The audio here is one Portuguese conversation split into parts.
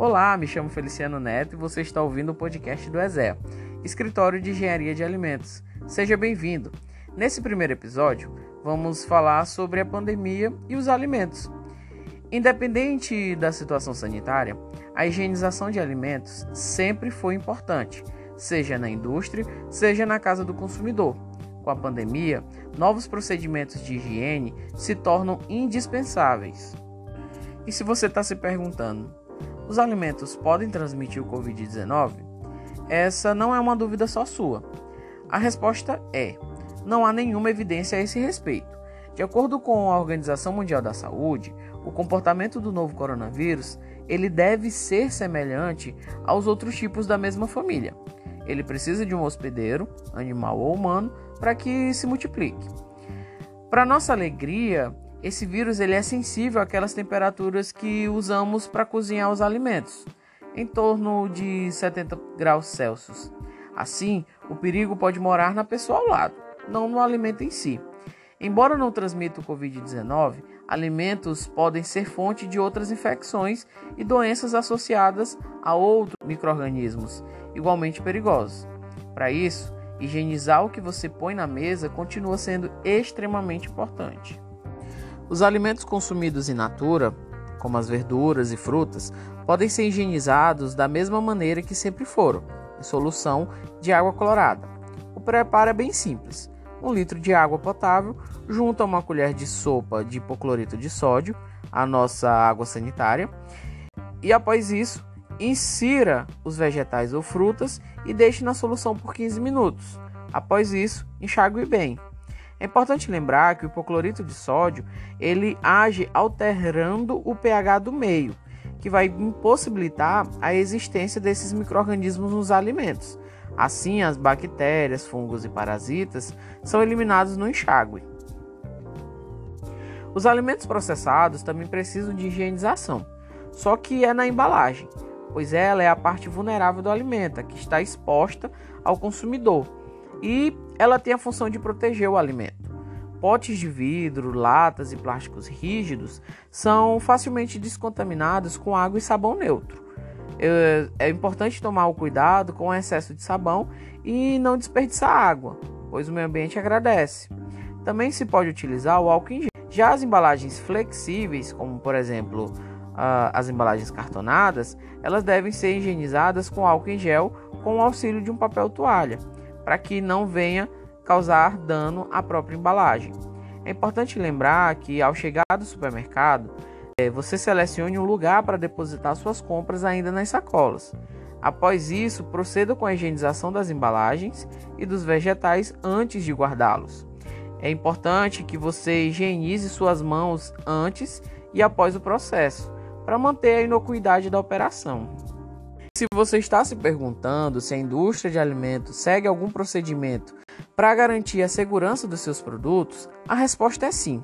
Olá, me chamo Feliciano Neto e você está ouvindo o podcast do ESEA, Escritório de Engenharia de Alimentos. Seja bem-vindo. Nesse primeiro episódio, vamos falar sobre a pandemia e os alimentos. Independente da situação sanitária, a higienização de alimentos sempre foi importante, seja na indústria, seja na casa do consumidor. Com a pandemia, novos procedimentos de higiene se tornam indispensáveis. E se você está se perguntando, os alimentos podem transmitir o Covid-19? Essa não é uma dúvida só sua. A resposta é: não há nenhuma evidência a esse respeito. De acordo com a Organização Mundial da Saúde, o comportamento do novo coronavírus ele deve ser semelhante aos outros tipos da mesma família. Ele precisa de um hospedeiro, animal ou humano, para que se multiplique. Para nossa alegria, esse vírus ele é sensível àquelas temperaturas que usamos para cozinhar os alimentos, em torno de 70 graus Celsius. Assim, o perigo pode morar na pessoa ao lado, não no alimento em si. Embora não transmita o Covid-19, alimentos podem ser fonte de outras infecções e doenças associadas a outros microrganismos igualmente perigosos. Para isso, higienizar o que você põe na mesa continua sendo extremamente importante. Os alimentos consumidos in natura, como as verduras e frutas, podem ser higienizados da mesma maneira que sempre foram, em solução de água clorada. O preparo é bem simples. Um litro de água potável junto a uma colher de sopa de hipoclorito de sódio, a nossa água sanitária, e após isso, insira os vegetais ou frutas e deixe na solução por 15 minutos. Após isso, enxague bem. É importante lembrar que o hipoclorito de sódio ele age alterando o pH do meio, que vai impossibilitar a existência desses microrganismos nos alimentos. Assim, as bactérias, fungos e parasitas são eliminados no enxágue. Os alimentos processados também precisam de higienização, só que é na embalagem, pois ela é a parte vulnerável do alimento, que está exposta ao consumidor e ela tem a função de proteger o alimento. Potes de vidro, latas e plásticos rígidos são facilmente descontaminados com água e sabão neutro. É, é importante tomar o cuidado com o excesso de sabão e não desperdiçar água, pois o meio ambiente agradece. Também se pode utilizar o álcool em gel. Já as embalagens flexíveis, como por exemplo as embalagens cartonadas, elas devem ser higienizadas com álcool em gel com o auxílio de um papel toalha para que não venha causar dano à própria embalagem. É importante lembrar que ao chegar do supermercado, é, você selecione um lugar para depositar suas compras ainda nas sacolas. Após isso, proceda com a higienização das embalagens e dos vegetais antes de guardá-los. É importante que você higienize suas mãos antes e após o processo, para manter a inocuidade da operação. Se você está se perguntando se a indústria de alimentos segue algum procedimento para garantir a segurança dos seus produtos, a resposta é sim.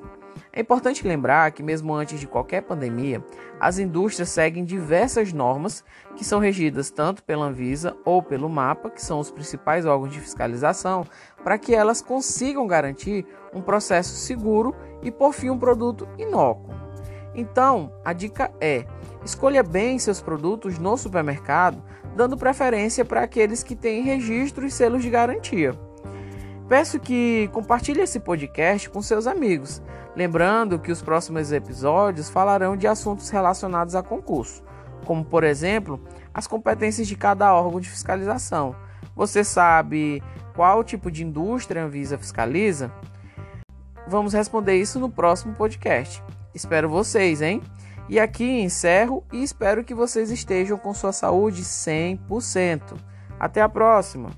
É importante lembrar que, mesmo antes de qualquer pandemia, as indústrias seguem diversas normas que são regidas tanto pela Anvisa ou pelo MAPA, que são os principais órgãos de fiscalização, para que elas consigam garantir um processo seguro e, por fim, um produto inócuo. Então, a dica é: escolha bem seus produtos no supermercado, dando preferência para aqueles que têm registro e selos de garantia. Peço que compartilhe esse podcast com seus amigos, lembrando que os próximos episódios falarão de assuntos relacionados a concurso, como por exemplo, as competências de cada órgão de fiscalização. Você sabe qual tipo de indústria a Anvisa fiscaliza? Vamos responder isso no próximo podcast. Espero vocês, hein? E aqui encerro e espero que vocês estejam com sua saúde 100%. Até a próxima!